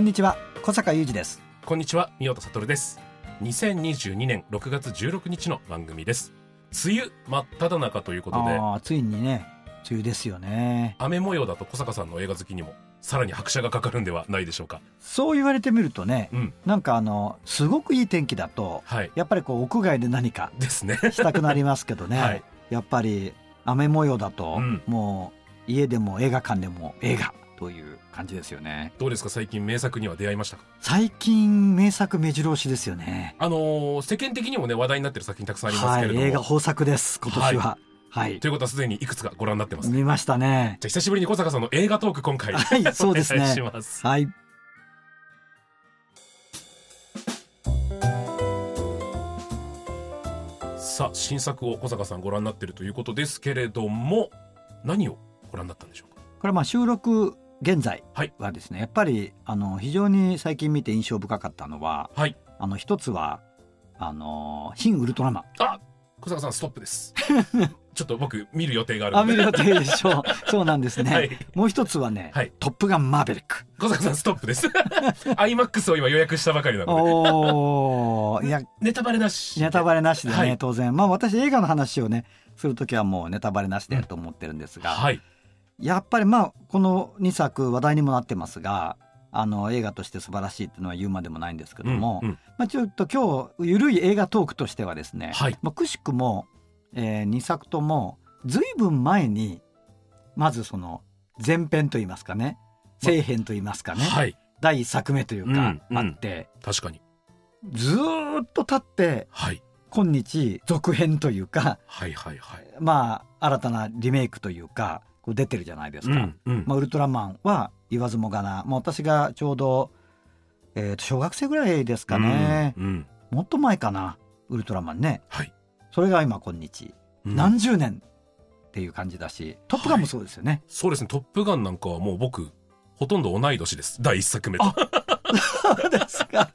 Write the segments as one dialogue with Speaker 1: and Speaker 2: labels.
Speaker 1: こんにちは小坂雄二です
Speaker 2: こんにちは、宮田悟です。2022年6月16日の番組です。梅雨真っ只中ということで、
Speaker 1: ああついにね梅雨ですよね
Speaker 2: 雨模様だと小坂さんの映画好きにもさらに拍車がかかるんではないでしょうか。
Speaker 1: そう言われてみるとね
Speaker 2: うん、
Speaker 1: なんかあのすごくいい天気だと
Speaker 2: はい。
Speaker 1: やっぱりこう屋外で何か
Speaker 2: ですね。
Speaker 1: したくなりますけどね、
Speaker 2: はい
Speaker 1: やっぱり雨模様だと、
Speaker 2: うん
Speaker 1: もう家でも映画館でも映画という感じですよね。
Speaker 2: どうですか？最近名作には出会いましたか？
Speaker 1: 最近名作目白押しですよね。
Speaker 2: あのー世間的にもね話題になってる作品たくさんあります
Speaker 1: はい
Speaker 2: けれども、
Speaker 1: 映画豊作です今年は。はい、
Speaker 2: ということはすでにいくつかご覧になってますね。
Speaker 1: 見ましたね。
Speaker 2: じゃあ久しぶりに小坂さんの映画トーク今回、
Speaker 1: はいそうですね。
Speaker 2: します。
Speaker 1: はい。
Speaker 2: さあ新作を小坂さんご覧になってるということですけれども何をご覧になったんでしょうか？
Speaker 1: これまあ収録現在
Speaker 2: はい。
Speaker 1: はですね、やっぱりあの非常に最近見て印象深かったのは
Speaker 2: はい。
Speaker 1: あの一つはあの新ウルトラマン。
Speaker 2: あ小坂さんストップです。ちょっと僕見る予定があるんで。
Speaker 1: あ見る予定でしょう。そうなんですね、
Speaker 2: はい。
Speaker 1: もう一つはね、
Speaker 2: はい。
Speaker 1: トップガンマーベリック。
Speaker 2: 小坂さんストップです。iMAX を今予約したばかりなの
Speaker 1: おーいや
Speaker 2: でネタバレなし
Speaker 1: ネタバレなしでね、
Speaker 2: はい。
Speaker 1: 当然。まあ私映画の話をねする時はもうネタバレなしでと思ってるんですが、
Speaker 2: はい
Speaker 1: やっぱりまあこの2作話題にもなってますがあの映画として素晴らしいっていうのは言うまでもないんですけども、
Speaker 2: うんうん。
Speaker 1: まあ、ちょっと今日ゆるい映画トークとしてはですね、
Speaker 2: はい。
Speaker 1: まあ、くしくも、え2作とも随分前にまずその前編といいますかね正編といいますかね、
Speaker 2: はい。
Speaker 1: 第1作目というか
Speaker 2: うんうん。
Speaker 1: あって、
Speaker 2: 確かに。
Speaker 1: ずーっと経って
Speaker 2: はい。
Speaker 1: 今日続編というか
Speaker 2: はいはいはい。
Speaker 1: まあ新たなリメイクというか出てるじゃないですか。
Speaker 2: うんうん。
Speaker 1: まあ、ウルトラマンは言わずもがな、まあ、私がちょうど、えーと小学生ぐらいですかね、
Speaker 2: うんうん。
Speaker 1: もっと前かなウルトラマンね。
Speaker 2: はい。
Speaker 1: それが今今日、
Speaker 2: うん。
Speaker 1: 何十年っていう感じだし「トップガン」もそうですよね。
Speaker 2: そうですね「トップガン」なんかはもう僕ほとんど同い年です。第一作目と。
Speaker 1: そうですか。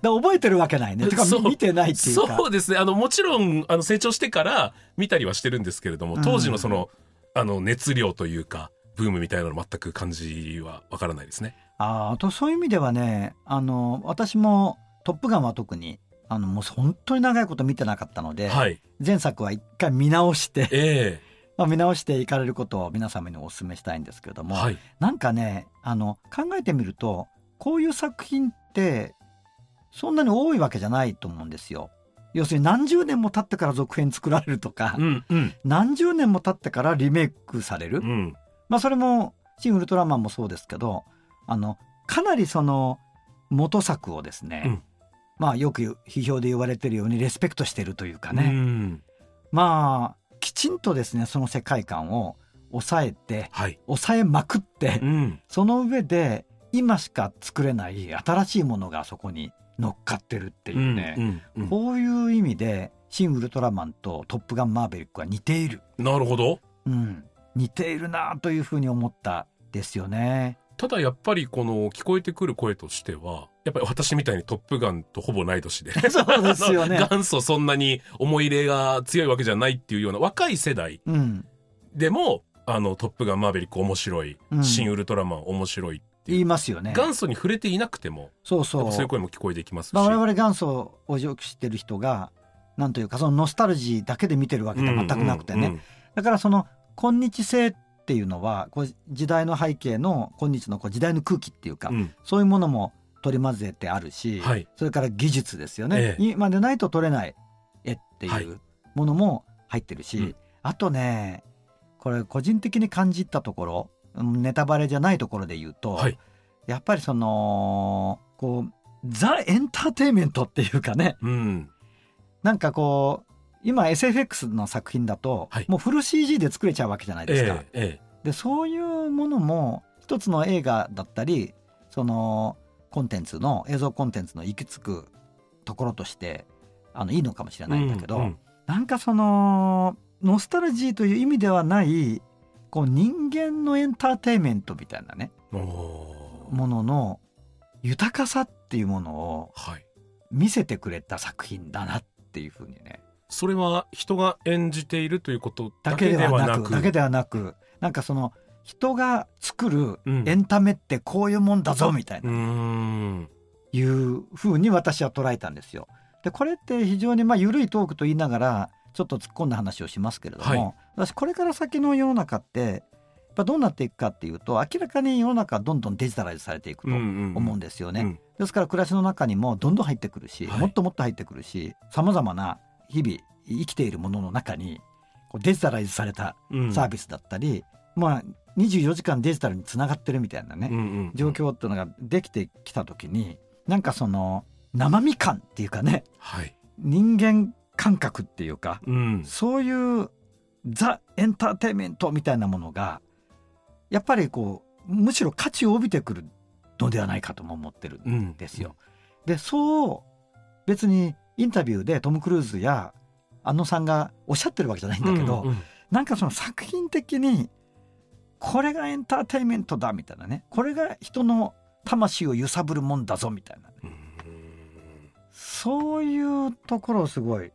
Speaker 1: だ覚えてるわけないね。てか見見てないっていうか。
Speaker 2: そうですね。あのもちろんあの成長してから見たりはしてるんですけれども当時のその,、あの熱量というかブームみたいなの全く感じはわからないですね。
Speaker 1: あーあとそういう意味ではねあの私も「トップガン」は特にあのもう本当に長いこと見てなかったので、
Speaker 2: はい
Speaker 1: 前作は一回見直して、
Speaker 2: え
Speaker 1: まあ、見直していかれることを皆様にお勧めしたいんですけれども、
Speaker 2: えはい
Speaker 1: なんかねあの考えてみるとこういう作品ってそんなに多いわけじゃないと思うんですよ。要するに何十年も経ってから続編作られるとか、
Speaker 2: うんうん。
Speaker 1: 何十年も経ってからリメイクされる、
Speaker 2: うん。
Speaker 1: まあそれも「シン・ウルトラマン」もそうですけどあのかなりその元作をですね、
Speaker 2: うん。
Speaker 1: まあよく批評で言われてるようにレスペクトしてるというか
Speaker 2: う
Speaker 1: ね、
Speaker 2: ん。
Speaker 1: まあきちんとですねその世界観を抑えて
Speaker 2: はい。
Speaker 1: 抑えまくって、
Speaker 2: うん。
Speaker 1: その上で今しか作れない新しいものがそこに乗っかってるっていうね、
Speaker 2: うんうん
Speaker 1: こういう意味で「シン・ウルトラマン」と「トップガンマーヴェリック」は似ている、
Speaker 2: なるほど。
Speaker 1: うん、似ているなというふうに思ったですよね。
Speaker 2: ただやっぱりこの聞こえてくる声としてはやっぱり私みたいに「トップガン」とほぼ同い年で。
Speaker 1: そうですよね。
Speaker 2: 元祖そんなに思い入れが強いわけじゃないっていうような若い世代
Speaker 1: うん、
Speaker 2: でも「あのトップガンマーヴェリック」面白い「
Speaker 1: うん。
Speaker 2: 新ウルトラマン」面白いっ
Speaker 1: 言いますよね。
Speaker 2: 元祖に触れていなくても
Speaker 1: そうそう。
Speaker 2: そういう声も聞こえてきますし、
Speaker 1: まあ、我々元祖をよく知ってる人がなんというかそのノスタルジーだけで見てるわけでは全くなくてね、だからその今日性っていうのはこう時代の背景の今日のこう時代の空気っていうか、
Speaker 2: うん。
Speaker 1: そういうものも取り混ぜてあるし、
Speaker 2: はい。
Speaker 1: それから技術ですよね、
Speaker 2: ええ。
Speaker 1: 今でないと撮れない絵って
Speaker 2: はい。いう
Speaker 1: ものも入ってるし、
Speaker 2: うん。
Speaker 1: あとねこれ個人的に感じたところうんネタバレじゃないところで言うと、
Speaker 2: はい
Speaker 1: やっぱりそのこうザ・エンターテインメントっていうかね
Speaker 2: うん。
Speaker 1: なんかこう今 SFX の作品だと、
Speaker 2: はい
Speaker 1: もうフル CG で作れちゃうわけじゃないですか。
Speaker 2: えええ
Speaker 1: でそういうものも一つの映画だったりそのコンテンツの映像コンテンツの行き着くところとしてあのいいのかもしれ
Speaker 2: え
Speaker 1: ないんだけど、
Speaker 2: うんうん
Speaker 1: なんかそのノスタルジーという意味ではないこう人間のエンターテインメントみたいなねものの豊かさっていうものを
Speaker 2: はい。
Speaker 1: 見せてくれた作品だなっていうふうにね
Speaker 2: それは人が演じているということだ
Speaker 1: だけ
Speaker 2: けではなく。
Speaker 1: だけではなくなんかその人が作る
Speaker 2: うん
Speaker 1: エンタメってこういうもんだぞみたいうな、
Speaker 2: ーん。
Speaker 1: いうふうに私は捉えたんですよ。でこれって非常にまあ緩いトークと言いながらちょっと突っ込んだ話をしますけれども、
Speaker 2: はい
Speaker 1: 私これから先の世の中ってやっぱどうなっていくかっていうと明らかに世の中はどんどんデジタライズされていくと思うんですよね。
Speaker 2: うん
Speaker 1: ですから暮らしの中にもどんどん入ってくるし、
Speaker 2: はい
Speaker 1: もっともっと入ってくるしさまざまな日々生きているものの中にこうデジタライズされた
Speaker 2: うん
Speaker 1: サービスだったり、まあ24時間デジタルにつながってるみたいなね、
Speaker 2: うんうん
Speaker 1: 状況っていうのができてきた時になんかその生身感っていうかね
Speaker 2: はい。
Speaker 1: 人間感覚っていうか
Speaker 2: うん。
Speaker 1: そういうザ・エンターテインメントみたいなものがやっぱりこうむしろ価値を帯びてくるのではないかとも思ってるんですよ。でそう別にインタビューでトム・クルーズや安野さんがおっしゃってるわけじゃないんだけど、
Speaker 2: うんうん
Speaker 1: なんかその作品的にこれがエンターテインメントだみたいなねこれが人の魂を揺さぶるもんだぞみたいな
Speaker 2: うん
Speaker 1: そういうところをすごい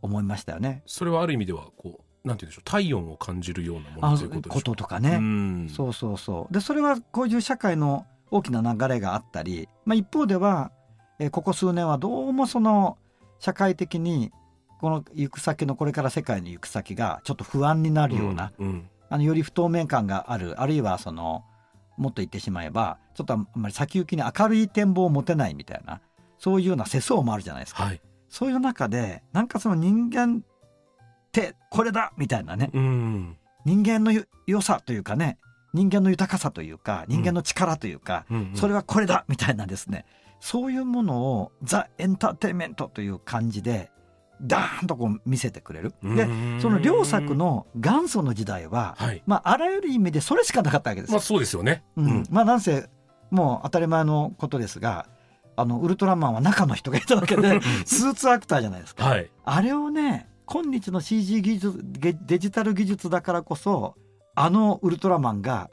Speaker 1: 思いましたよね。
Speaker 2: それはある意味ではこうなんて言うんでしょう体温を感じるようなも
Speaker 1: あ
Speaker 2: のということでしょ
Speaker 1: こととかね、
Speaker 2: うん。
Speaker 1: そうそうそう。でそれはこういう社会の大きな流れがあったり、まあ、一方では、えーここ数年はどうもその社会的にこの行く先のこれから世界の行く先がちょっと不安になるような、
Speaker 2: うんうん。
Speaker 1: あのより不透明感があるあるいはそのもっと言ってしまえばちょっとあんまり先行きに明るい展望を持てないみたいなそういうような世相もあるじゃないですか、
Speaker 2: はい。
Speaker 1: そういう中でなんかその人間ってこれだみたいなね
Speaker 2: うん
Speaker 1: 人間のよ良さというかね人間の豊かさというか人間の力というか、
Speaker 2: うんうん
Speaker 1: それはこれだみたいなですねそういうものをザ・エンターテインメントという感じでダーンとこう見せてくれる。で
Speaker 2: うん
Speaker 1: その両作の元祖の時代は、
Speaker 2: はい。
Speaker 1: まあ、あらゆる意味でそれしかなかったわけですよ。
Speaker 2: まあそうですよね。
Speaker 1: うんまあなんせもう当たり前のことですがあのウルトラマンは中の人がいたわけでスーツアクターじゃないですか。
Speaker 2: はい。
Speaker 1: あれをね今日の CG 技術デジタル技術だからこそあのウルトラマンが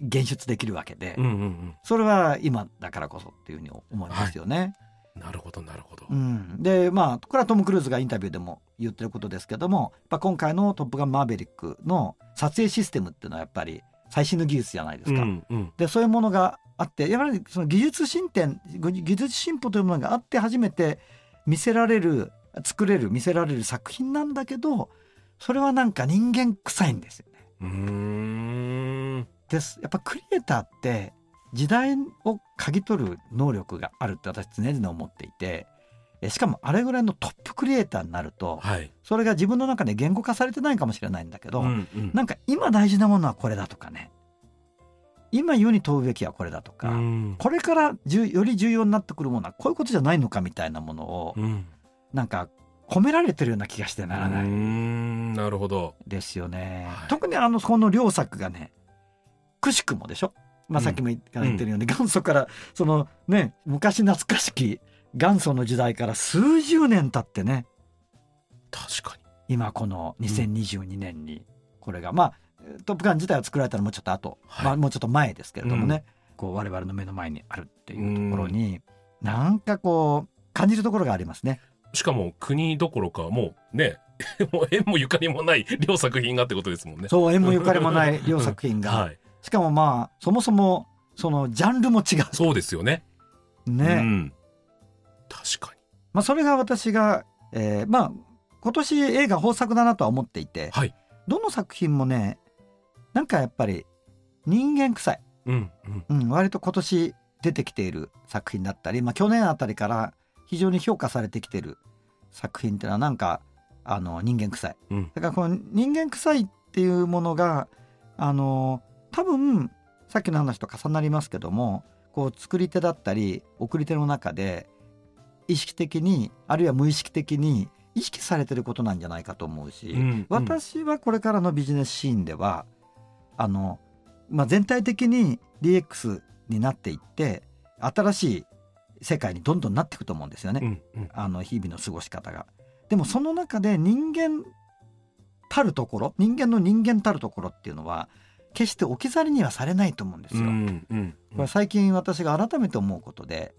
Speaker 1: 現出できるわけで、
Speaker 2: うんうんうん。
Speaker 1: それは今だからこそっていうふうに思いますよね。
Speaker 2: なるほどなるほど。
Speaker 1: うん、でまあこれはトム・クルーズがインタビューでも言ってることですけどもやっ今回の「トップガンマーヴェリック」の撮影システムっていうのはやっぱり最新の技術じゃないですか。
Speaker 2: うんうん
Speaker 1: でそういうものがあってやはりその技術進展技術進歩というものがあって初めて見せられる作れる見せられる作品なんだけどそれはなんか人間臭いんですよね。
Speaker 2: うーん。
Speaker 1: ですやっぱクリエイターって時代を嗅ぎ取る能力があるって私常々思っていてえしかもあれぐらいのトップクリエイターになると
Speaker 2: はい。
Speaker 1: それが自分の中で言語化されてないかもしれないんだけど、
Speaker 2: うんうん
Speaker 1: なんか今大事なものはこれだとかね今世に問うべきはこれだとか、
Speaker 2: うん
Speaker 1: これからじゅより重要になってくるものはこういうことじゃないのかみたいなものを
Speaker 2: うん
Speaker 1: なんか込められてるような気がしてならない。
Speaker 2: んなるほど。
Speaker 1: ですよね。
Speaker 2: はい。
Speaker 1: 特にあのこの両作がねくしくもでしょ、まあ、
Speaker 2: うん。
Speaker 1: さっきも言ってるように、元祖からそのね昔懐かしき元祖の時代から数十年経ってね。
Speaker 2: 確かに。
Speaker 1: 今この2022年にこれが、まあ「トップガン」自体は作られたのもうちょっと後、
Speaker 2: はい。
Speaker 1: まあもうちょっと前ですけれどもね、こう我々の目の前にあるっていうところに、なんかこう感じるところがありますね。
Speaker 2: しかも国どころかもうね もう縁もゆかりもない両作品がってことですもんね。
Speaker 1: そう縁もゆかりもない両作品が、
Speaker 2: はい。
Speaker 1: しかもまあそもそもそのジャンルも違
Speaker 2: そうですよね。
Speaker 1: うね、
Speaker 2: うん。確かに。
Speaker 1: まあ、それが私が、えーまあ今年映画豊作だなとは思っていて、
Speaker 2: はい。
Speaker 1: どの作品もねなんかやっぱり人間臭い、
Speaker 2: うんうん。
Speaker 1: うん、割と今年出てきている作品だったり、まあ、去年あたりから非常に評価されてきている作品っていうのはなんかあの人間臭い。
Speaker 2: うん。
Speaker 1: だからこの人間臭いっていうものがあの多分さっきの話と重なりますけどもこう作り手だったり送り手の中で意識的にあるいは無意識的に意識されてることなんじゃないかと思うし、うんうん、私はこれからのビジネスシーンではあの、まあ、全体的に DX になっていって新しい世界にどんどんなっていくと思うんですよね、うんうん、あの日々の過ごし方が。でもその中で人間たるところ人間の人間たるところっていうのは決して置き去りにはされないと思うんですよ。うんうん、これ最近私が改めて思うことで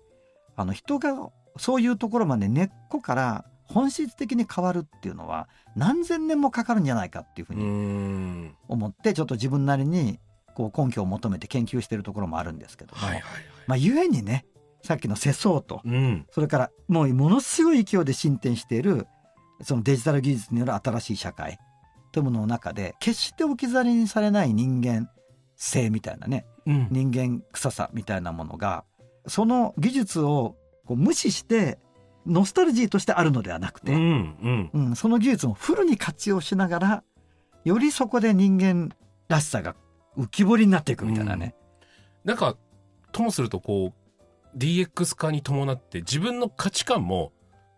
Speaker 1: あの人がそういうところまで根っこから本質的に変わるっていうのは何千年もかかるんじゃないかっていうふうに思ってちょっと自分なりにこう根拠を求めて研究しているところもあるんですけども、はいはいはい、まあ、故にねさっきの世相と、うん、それからもうものすごい勢いで進展しているそのデジタル技術による新しい社会というものの中で決して置き去りにされない人間性みたいなね、うん、人間臭さみたいなものがその技術をこう無視してノスタルジーとしてあるのではなくて、うん、うん、その技術をフルに活用しながらよりそこで人間らしさが浮き彫りになっていくみたいなね。
Speaker 2: うん、なんかともするとこう DX 化に伴って自分の価値観も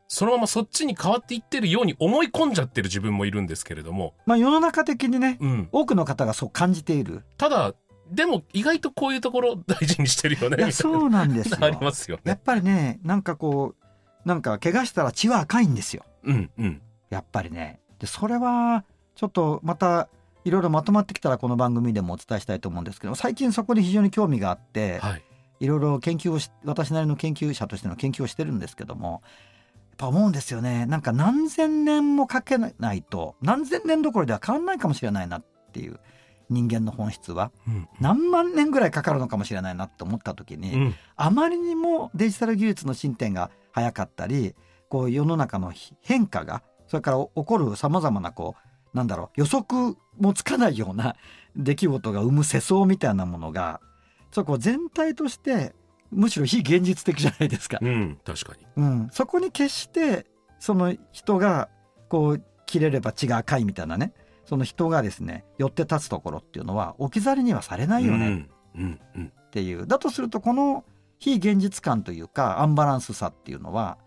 Speaker 2: そのままそっちに変わっていってるように思い込んじゃってる自分もいるんですけれども。
Speaker 1: まあ世の中的にね、うん、多くの方がそう感じている。
Speaker 2: ただ、でも意外とこういうところ大事にしてるよね。いや、
Speaker 1: そうなんですよ。
Speaker 2: ありますよね。
Speaker 1: やっぱりね、なんかこう、なんか怪我したら血は赤いんですよ。うんうん。やっぱりね。で、それは、ちょっとまた、いろいろまとまってきたらこの番組でもお伝えしたいと思うんですけど、最近そこで非常に興味があって、はい、いろいろ研究をし、私なりの研究者としての研究をしてるんですけども、ぱ思うんですよね。なんか何千年もかけないと何千年どころでは変わんないかもしれないなっていう人間の本質は、何万年ぐらいかかるのかもしれないなって思った時に、うん、あまりにもデジタル技術の進展が早かったりこう世の中の変化がそれから起こるさまざまなこうなんだろう予測もつかないような出来事が生む世相みたいなものがそこ全体としてむしろ非現実的じゃないですか。
Speaker 2: うん、確かに。
Speaker 1: うん、そこに決してその人がこう切れれば血が赤いみたいなねその人がですね寄って立つところっていうのは置き去りにはされないよねっていう、だとするとこの非現実感というかアンバランスさっていうのは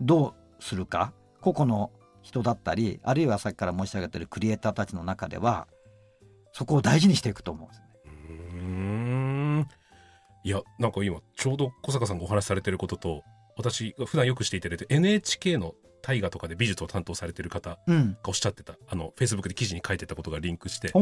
Speaker 1: どうするか？個々の人だったりあるいはさっきから申し上げてるクリエイターたちの中ではそこを大事にしていくと思うんですね。
Speaker 2: いや、なんか今、ちょうど小坂さんがお話しされてることと、私が普段よくしていただいて NHK の大河とかで美術を担当されてる方がおっしゃってた、うん、あの、フェイスブックで記事に書いてたことがリンクして、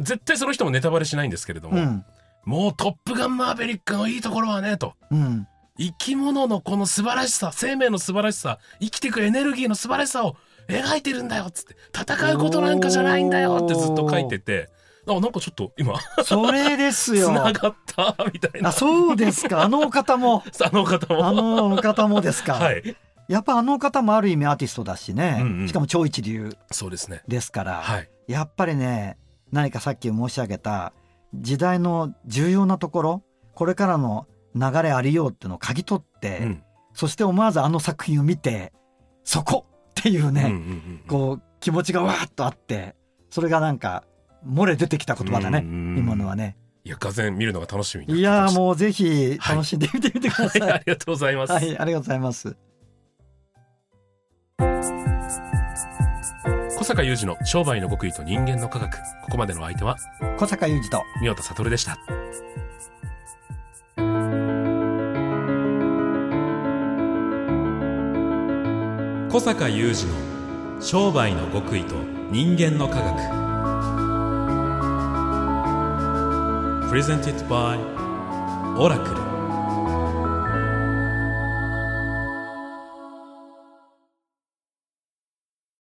Speaker 2: 絶対その人もネタバレしないんですけれども、うん、もうトップガンマーベリックのいいところはね、と。うん、生き物のこの素晴らしさ、生命の素晴らしさ、生きていくエネルギーの素晴らしさを描いてるんだよ、つって。戦うことなんかじゃないんだよってずっと書いてて、あ、なんかちょっと今。
Speaker 1: それですよ。
Speaker 2: 繋がった、みたいな。
Speaker 1: あ、そうですか。あの 方も。
Speaker 2: あの方も。
Speaker 1: あの方もですか。はい。やっぱあの方もある意味アーティストだしね。うんうん、しかも超一流。
Speaker 2: そうですね。
Speaker 1: ですから。はい。やっぱりね、何かさっき申し上げた時代の重要なところ、これからの流れありようっていうのを嗅ぎ取って、うん、そして思わずあの作品を見て、そこっていうね、こう気持ちがわーっとあって、それがなんか漏れ出てきた言葉だね、今のはね。
Speaker 2: いや、がぜ見るのが楽しみ
Speaker 1: いやもうぜひ楽しんでみてみてください。はい、
Speaker 2: ありがとうございます。
Speaker 1: はい、ありがとうございます。
Speaker 2: 小坂雄二の商売の極意と人間の科学。ここまでの相手は、
Speaker 1: 小坂雄二と、
Speaker 2: 三代田悟でした。
Speaker 3: 小坂雄二の商売の極意と人間の科学。Presented by Oracle